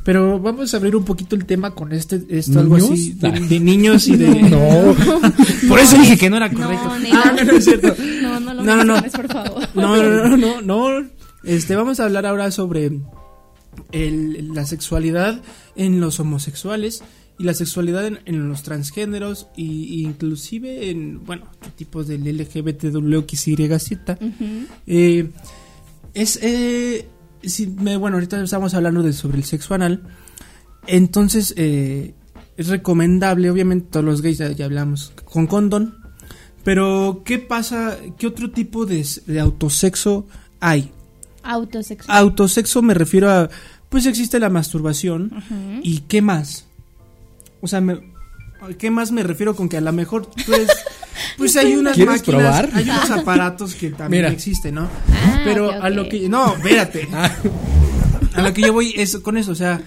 Pero vamos a abrir un poquito el tema con este, esto, algo así, de, de niños y de... No. Por eso dije que no era correcto. No, ah, no. no, no es cierto. No, no lo No, no, por favor. No, no, no, no, no. Este, vamos a hablar ahora sobre el- la sexualidad en los homosexuales y la sexualidad en, en los transgéneros y, y inclusive en, bueno, tipos del LGBTWXYZ. Ujú. Eh, es, eh, si me- bueno, ahorita estamos hablando de sobre el sexo anal. Entonces, eh, es recomendable, obviamente, todos los gays ya, ya hablamos con condón. Pero, ¿qué pasa? ¿Qué otro tipo de, autosexo hay? Autosexual. Autosexo me refiero a, pues existe la masturbación. ¿Y qué más? O sea, me, ¿qué más me refiero con que a lo mejor tú eres- Pues hay unas ¿Quieres máquinas, probar? hay unos aparatos que también Mira. existen, ¿no? Ah, Pero a lo que... No, espérate. Ah, A lo que yo voy es con eso, o sea,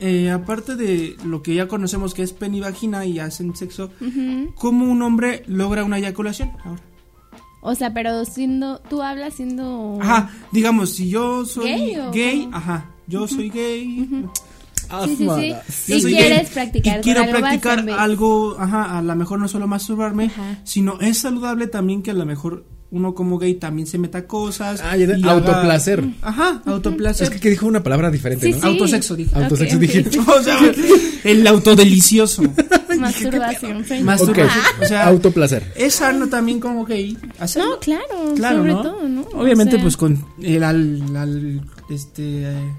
eh, aparte de lo que ya conocemos que es pen y vagina y hacen sexo. ¿cómo un hombre logra una eyaculación? Ahora. O sea, pero siendo, tú hablas siendo... Ajá, digamos, si yo soy ¿Gay ajá, yo soy gay, Sí, sí, sí. yo Y soy quieres gay, practicar y quiero algo practicar algo, ajá, a lo mejor no solo masturbarme, Ajá. sino es saludable también que a lo mejor uno como gay también se meta cosas. Ah, y haga- autoplacer. Ajá, autoplacer. Es que, que dijo una palabra diferente, Sí, ¿no? sí. Autosexo, dije. Autosexo Ok, dije. O sea, el autodelicioso. Masturbación. Masturbación. O sea, autoplacer. es sano también como gay hacerlo. No, claro, Claro, sobre ¿no? todo, ¿no? O Obviamente, sea, pues con el al, al- este eh,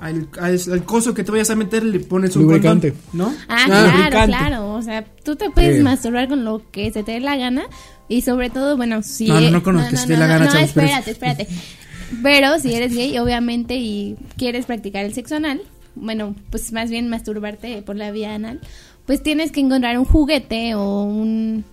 al, al- al coso que te vayas a meter le pones un Lubricante. condón, ¿no? Ah, Ah, claro, lubricante. claro. O sea, tú te puedes Sí. masturbar con lo que se te dé la gana. Y sobre todo, bueno, si. No, no, no con lo que se te dé la gana, No, chavos, espérate, espérate. Pero si eres gay, obviamente, y quieres practicar el sexo anal, bueno, pues más bien masturbarte por la vía anal, pues tienes que encontrar un juguete o un.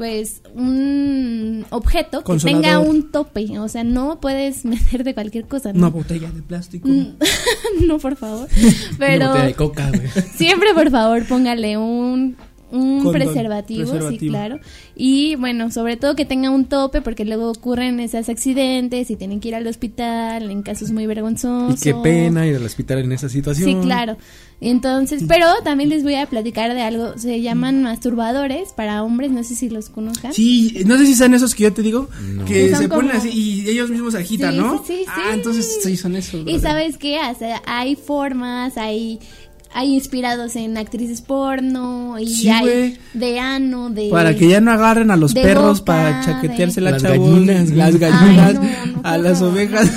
Pues un objeto que tenga un tope. O sea, no puedes meterte cualquier cosa. Una ¿no? botella de plástico. Mm, no, por favor. Una Pero botella de coca, güey. siempre, por favor, póngale un, un Condón, preservativo, sí, preservativo. claro. Y bueno, sobre todo que tenga un tope porque luego ocurren esos accidentes y tienen que ir al hospital en casos muy vergonzosos. Y qué pena ir al hospital en esa situación. Sí, claro. Entonces, pero también les voy a platicar de algo. Se llaman masturbadores para hombres, no sé si los conozcan. Sí, no sé si son esos que yo te digo, No. que se ponen como- así y ellos mismos se agitan, Sí, ¿no? sí, sí, Ah, entonces sí son esos. Y sabes qué, o sea, hay formas, hay hay inspirados en actrices porno y Sí, hay güey. de ano, de Para que ya no agarren a los de perros boca, para chaquetearse la Las chavos, gallinas, las Ay, gallinas, no, no, a por las favor, ovejas.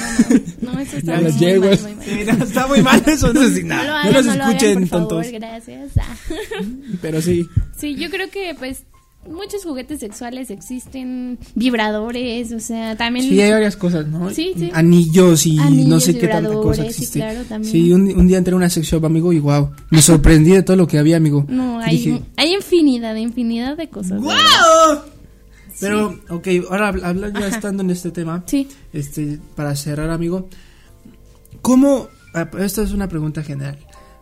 No, no, no, eso está muy las mal, yeguas. muy mal. Sí, no, está muy mal eso, no, si- No lo no hagan, los no lo hagan, escuchen, por favor, tontos. gracias. Ah. Pero sí. Sí, yo creo que pues muchos juguetes sexuales existen, vibradores, o sea, también Sí, hay varias cosas, ¿no? Sí, sí. Anillos y no Anillos, sé qué tanta cosa vibradores, sí, existe. claro, también. Sí, un, un día entré a una sex shop, amigo, y wow, me sorprendí de todo lo que había, amigo. No, hay, Dije, hay infinidad, infinidad de cosas. verdad. ¡Wow! Pero, ok, ahora habla- habla- ya estando en este tema, Sí. este, para cerrar, amigo, ¿cómo, ah, esta es una pregunta general,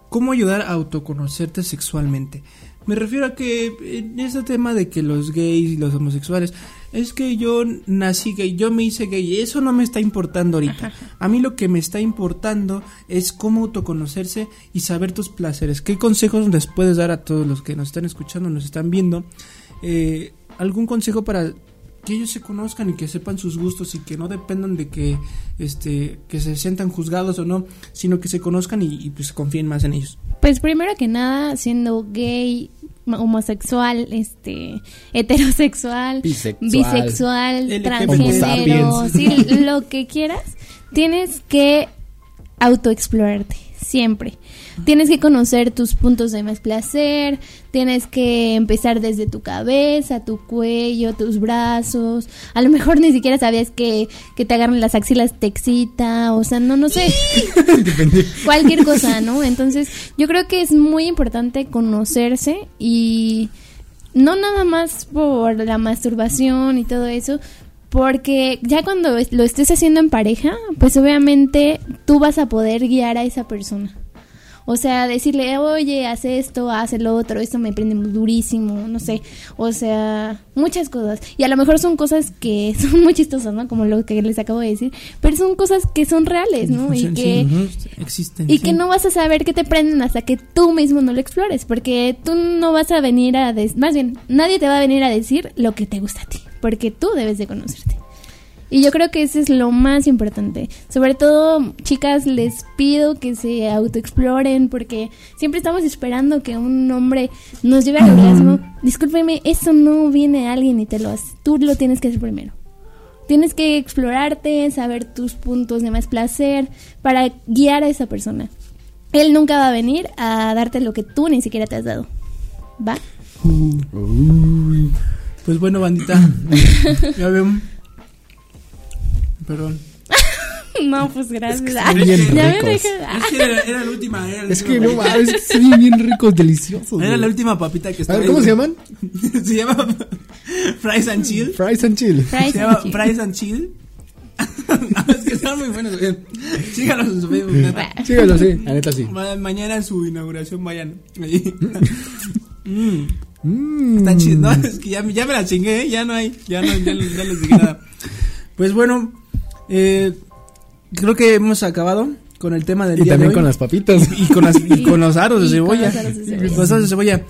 ¿cómo ayudar a autoconocerte sexualmente? Me refiero a que en ese tema de que los gays y los homosexuales, es que yo nací gay, yo me hice gay, eso no me está importando ahorita. A mí lo que me está importando es cómo autoconocerse y saber tus placeres. ¿Qué consejos les puedes dar a todos los que nos están escuchando, nos están viendo? Eh, ¿Algún consejo para que ellos se conozcan y que sepan sus gustos y que no dependan de que este que se sientan juzgados o no, sino que se conozcan y, y, pues confíen más en ellos. Pues primero que nada, siendo gay, homosexual, este heterosexual, Bisexual. bisexual, transgénero, sí, lo que quieras, tienes que autoexplorarte siempre. Tienes que conocer tus puntos de más placer, tienes que empezar desde tu cabeza, tu cuello, tus brazos. A lo mejor ni siquiera sabías que, que te agarran las axilas te excita, o sea, no, no sé. Cualquier cosa, ¿no? Entonces, yo creo que es muy importante conocerse y no nada más por la masturbación y todo eso, porque ya cuando lo estés haciendo en pareja, pues obviamente tú vas a poder guiar a esa persona. O sea, decirle, oye, haz esto, haz el otro, esto me prende durísimo, no sé. O sea, muchas cosas. Y a lo mejor son cosas que son muy chistosas, ¿no? Como lo que les acabo de decir. Pero son cosas que son reales, ¿no? Y que, existen. y sí. que no vas a saber que te prenden hasta que tú mismo no lo explores, porque tú no vas a venir a, des- más bien, nadie te va a venir a decir lo que te gusta a ti, porque tú debes de conocerte. Y yo creo que eso es lo más importante. Sobre todo, chicas, les pido que se autoexploren porque siempre estamos esperando que un hombre nos lleve al orgasmo. Discúlpeme, eso no viene a alguien y te lo hace. Tú lo tienes que hacer primero. Tienes que explorarte, saber tus puntos de más placer para guiar a esa persona. Él nunca va a venir a darte lo que tú ni siquiera te has dado. ¿Va? Pues bueno, bandita. ya veo. Perdón. No, pues gracias. están bien ya me dejé- Es que era, era la última. Era la Es última que no papita. es que son bien ricos, deliciosos. Era güey. la última papita que A estaba. ver, ¿cómo ahí, se güey. llaman? se llama Fries and Chill. Fries and chill. Fries se and llama chill. Fries and Chill. No, es que están muy buenos. Síganos en su Facebook. neta. Sígalo, sí, la neta sí. Ma- Mañana en su inauguración vayan. Ahí. Mm, Mm. Están chidos. No, es que ya, ya me la chingué, ¿eh? ya no hay. Ya no, ya, ya les dije nada. Pues bueno, eh, creo que hemos acabado con el tema del Y día también de hoy. con las papitas. y con, las, y con los aros de Y con cebolla. los aros de cebolla. Y con los aros de cebolla.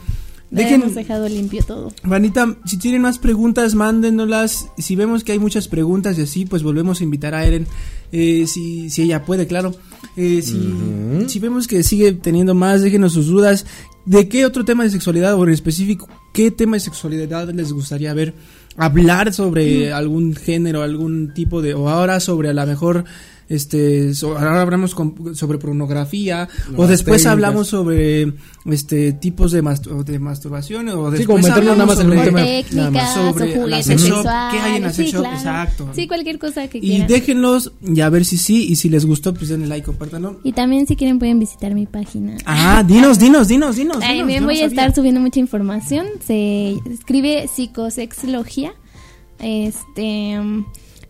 Dejen, hemos dejado limpio todo. Vanita, si tienen más preguntas, mándenoslas. Si vemos que hay muchas preguntas y así, pues volvemos a invitar a Eren. Eh, si, si ella puede, claro. Eh, si, Ujú. si vemos que sigue teniendo más, déjenos sus dudas. ¿De qué otro tema de sexualidad o en específico, qué tema de sexualidad les gustaría ver? Hablar sobre algún género, algún tipo de. O ahora sobre a lo mejor. Este, so- ahora hablamos con- sobre pornografía, o después técnicas. hablamos sobre este tipos de, mastu- de masturbación, o Sí, después como meternos nada más en el sobre- tema. Técnicas nada más. sobre o la juguetes sex shop, sexuales. ¿qué hay en la sex sí, shop? claro. Exacto. Sí, cualquier cosa que Y quieran. déjenlos y a ver si sí, y si les gustó, pues denle like, compártanlo. Y también si quieren pueden visitar mi página. Ah, dinos, dinos, dinos, dinos. También no voy a estar subiendo mucha información. Se escribe psicosexología. Este.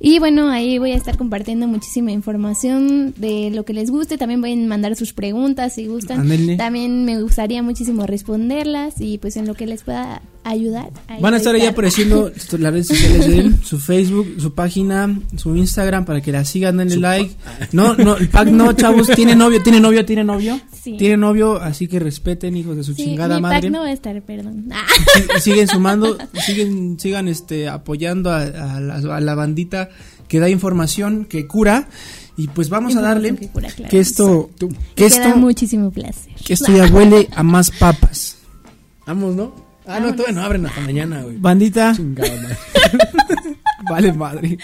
Y bueno, ahí voy a estar compartiendo muchísima información de lo que les guste. También voy a mandar sus preguntas si gustan. También me gustaría muchísimo responderlas y pues en lo que les pueda ayudar. ahí Van a estar ahí apareciendo las redes sociales de él, su Facebook, su página, su Instagram para que la sigan, denle like. No, no, el pack no, chavos, tiene novio, tiene novio, tiene novio. Sí. Tiene novio, así que respeten, hijos de su Sí, chingada mi madre. pack no va a estar, perdón. Ah. Siguen sumando, siguen, sigan este apoyando a, a la, a la bandita que da información, que cura. Y pues vamos a darle que cura, claro. que esto, que Que da esto, muchísimo placer. que esto ya huele a más papas. Vamos, ¿no? Ah, no, todavía no abren hasta mañana, güey. Bandita, Chingada madre. vale madre.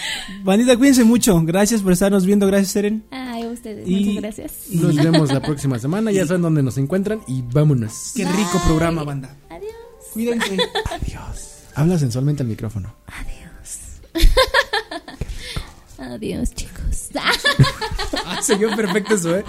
Bandita, cuídense mucho. Gracias por estarnos viendo. Gracias, Eren. Ay, a ustedes, Y- muchas gracias. Nos vemos la próxima semana. Ya saben dónde nos encuentran y vámonos. Qué rico programa, banda. Adiós. Cuídense. Habla sensualmente al micrófono. Adiós. Adiós, chicos. Ah, se vio perfecto eso, ¿eh?